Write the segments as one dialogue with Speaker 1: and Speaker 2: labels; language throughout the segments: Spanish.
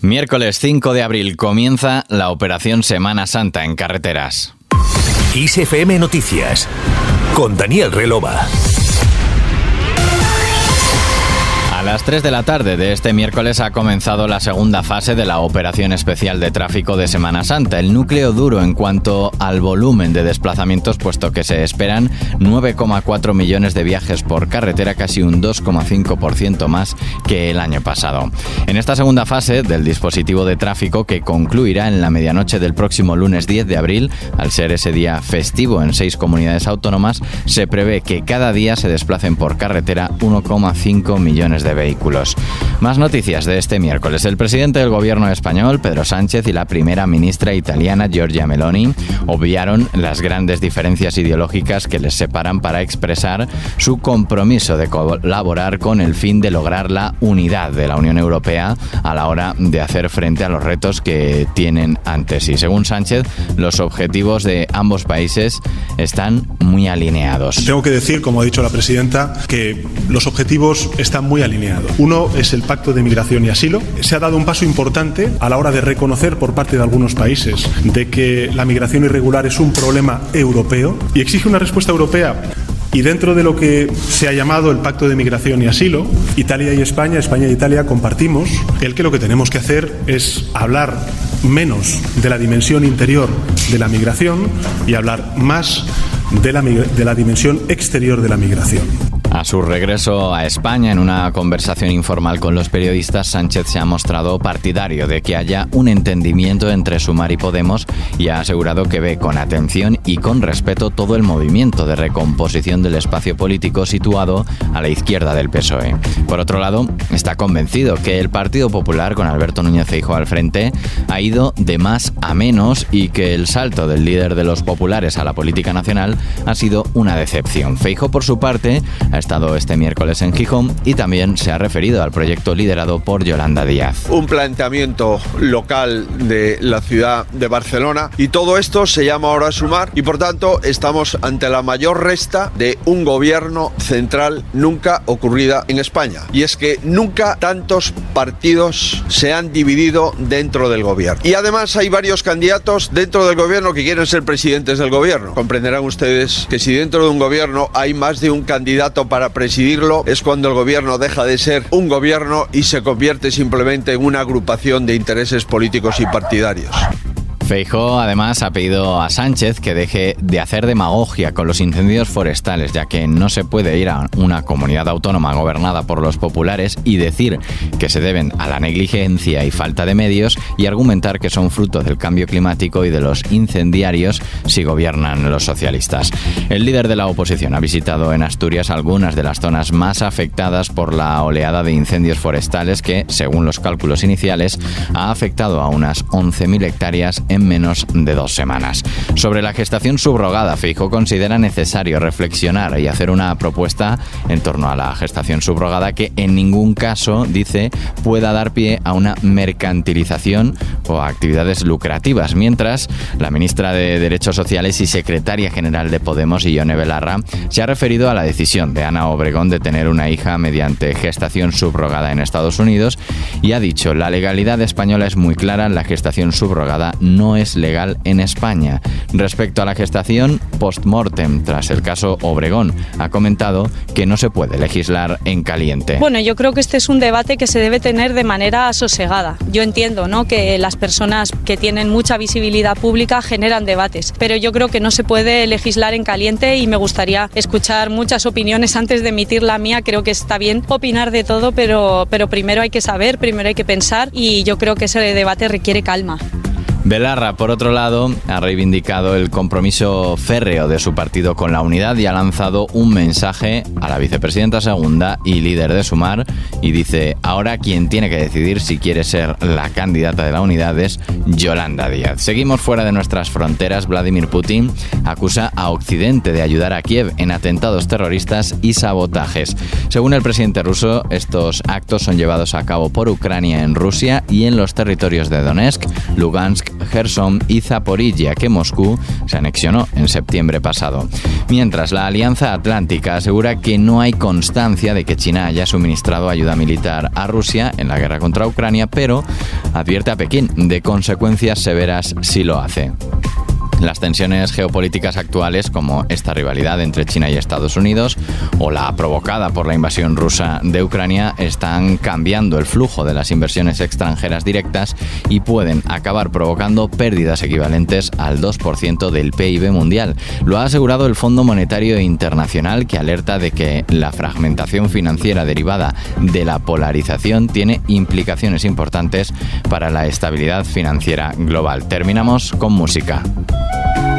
Speaker 1: Miércoles 5 de abril comienza la operación Semana Santa en carreteras.
Speaker 2: ISFM Noticias con Daniel Relova.
Speaker 1: Las 3 de la tarde de este miércoles ha comenzado la segunda fase de la Operación Especial de Tráfico de Semana Santa, el núcleo duro en cuanto al volumen de desplazamientos, puesto que se esperan 9,4 millones de viajes por carretera, casi un 2,5% más que el año pasado. En esta segunda fase del dispositivo de tráfico, que concluirá en la medianoche del próximo lunes 10 de abril, al ser ese día festivo en seis comunidades autónomas, se prevé que cada día se desplacen por carretera 1,5 millones de vehículos. Más noticias de este miércoles. El presidente del gobierno español, Pedro Sánchez, y la primera ministra italiana, Giorgia Meloni, obviaron las grandes diferencias ideológicas que les separan para expresar su compromiso de colaborar con el fin de lograr la unidad de la Unión Europea a la hora de hacer frente a los retos que tienen ante sí. Según Sánchez, los objetivos de ambos países están muy alineados.
Speaker 3: Tengo que decir, como ha dicho la presidenta, que los objetivos están muy alineados uno es el Pacto de Migración y Asilo. Se ha dado un paso importante a la hora de reconocer por parte de algunos países de que la migración irregular es un problema europeo y exige una respuesta europea y dentro de lo que se ha llamado el Pacto de Migración y Asilo, Italia y España, España y Italia compartimos el que lo que tenemos que hacer es hablar menos de la dimensión interior de la migración y hablar más de la, de la dimensión exterior de la migración.
Speaker 1: A su regreso a España, en una conversación informal con los periodistas, Sánchez se ha mostrado partidario de que haya un entendimiento entre Sumar y Podemos y ha asegurado que ve con atención y con respeto todo el movimiento de recomposición del espacio político situado a la izquierda del PSOE. Por otro lado, está convencido que el Partido Popular, con Alberto Núñez Feijóo al frente, ha ido de más a menos y que el salto del líder de los populares a la política nacional ha sido una decepción. Feijóo, por su parte, ha estado este miércoles en Gijón y también se ha referido al proyecto liderado por Yolanda Díaz.
Speaker 4: Un planteamiento local de la ciudad de Barcelona y todo esto se llama ahora Sumar y por tanto estamos ante la mayor resta de un gobierno central nunca ocurrida en España. Y es que nunca tantos partidos se han dividido dentro del gobierno. Y además hay varios candidatos dentro del gobierno que quieren ser presidentes del gobierno. Comprenderán ustedes que si dentro de un gobierno hay más de un candidato para presidirlo es cuando el gobierno deja de ser un gobierno y se convierte simplemente en una agrupación de intereses políticos y partidarios.
Speaker 1: Feijóo además ha pedido a Sánchez que deje de hacer demagogia con los incendios forestales, ya que no se puede ir a una comunidad autónoma gobernada por los populares y decir que se deben a la negligencia y falta de medios y argumentar que son fruto del cambio climático y de los incendiarios si gobiernan los socialistas. El líder de la oposición ha visitado en Asturias algunas de las zonas más afectadas por la oleada de incendios forestales que, según los cálculos iniciales, ha afectado a unas 11.000 hectáreas en menos de dos semanas. Sobre la gestación subrogada, Fijo considera necesario reflexionar y hacer una propuesta en torno a la gestación subrogada que en ningún caso, dice, pueda dar pie a una mercantilización o a actividades lucrativas, mientras la ministra de Derechos Sociales y secretaria general de Podemos, Ione Belarra, se ha referido a la decisión de Ana Obregón de tener una hija mediante gestación subrogada en Estados Unidos y ha dicho la legalidad española es muy clara, la gestación subrogada no es legal en España. Respecto a la gestación post-mortem, tras el caso Obregón, ha comentado que no se puede legislar en caliente.
Speaker 5: Bueno, yo creo que este es un debate que se debe tener de manera sosegada. Yo entiendo ¿no? que las personas que tienen mucha visibilidad pública generan debates, pero yo creo que no se puede legislar en caliente y me gustaría escuchar muchas opiniones antes de emitir la mía. Creo que está bien opinar de todo, pero, pero primero hay que saber, primero hay que pensar y yo creo que ese debate requiere calma.
Speaker 1: Belarra, por otro lado, ha reivindicado el compromiso férreo de su partido con la unidad y ha lanzado un mensaje a la vicepresidenta segunda y líder de Sumar y dice, ahora quien tiene que decidir si quiere ser la candidata de la unidad es Yolanda Díaz. Seguimos fuera de nuestras fronteras. Vladimir Putin acusa a Occidente de ayudar a Kiev en atentados terroristas y sabotajes. Según el presidente ruso, estos actos son llevados a cabo por Ucrania en Rusia y en los territorios de Donetsk, Lugansk, Gerson y Zaporizhia, que Moscú se anexionó en septiembre pasado. Mientras la Alianza Atlántica asegura que no hay constancia de que China haya suministrado ayuda militar a Rusia en la guerra contra Ucrania, pero advierte a Pekín de consecuencias severas si lo hace. Las tensiones geopolíticas actuales, como esta rivalidad entre China y Estados Unidos o la provocada por la invasión rusa de Ucrania, están cambiando el flujo de las inversiones extranjeras directas y pueden acabar provocando pérdidas equivalentes al 2% del PIB mundial. Lo ha asegurado el Fondo Monetario Internacional, que alerta de que la fragmentación financiera derivada de la polarización tiene implicaciones importantes para la estabilidad financiera global. Terminamos con música.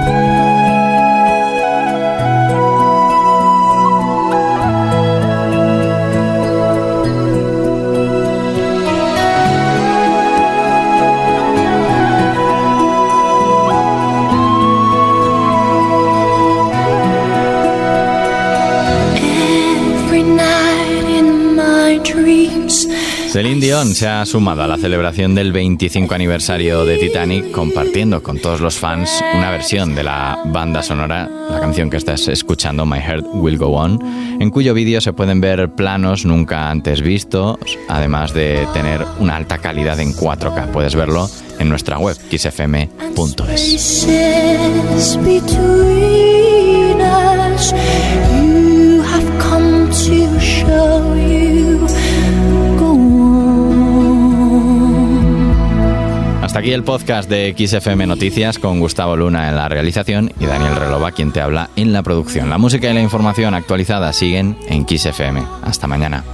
Speaker 1: Thank you. Celine Dion se ha sumado a la celebración del 25 aniversario de Titanic compartiendo con todos los fans una versión de la banda sonora, la canción que estás escuchando, My Heart Will Go On, en cuyo vídeo se pueden ver planos nunca antes vistos, además de tener una alta calidad en 4K. Puedes verlo en nuestra web, kissfm.es. Aquí el podcast de XFM Noticias con Gustavo Luna en la realización y Daniel Relova quien te habla en la producción. La música y la información actualizada siguen en XFM. Hasta mañana.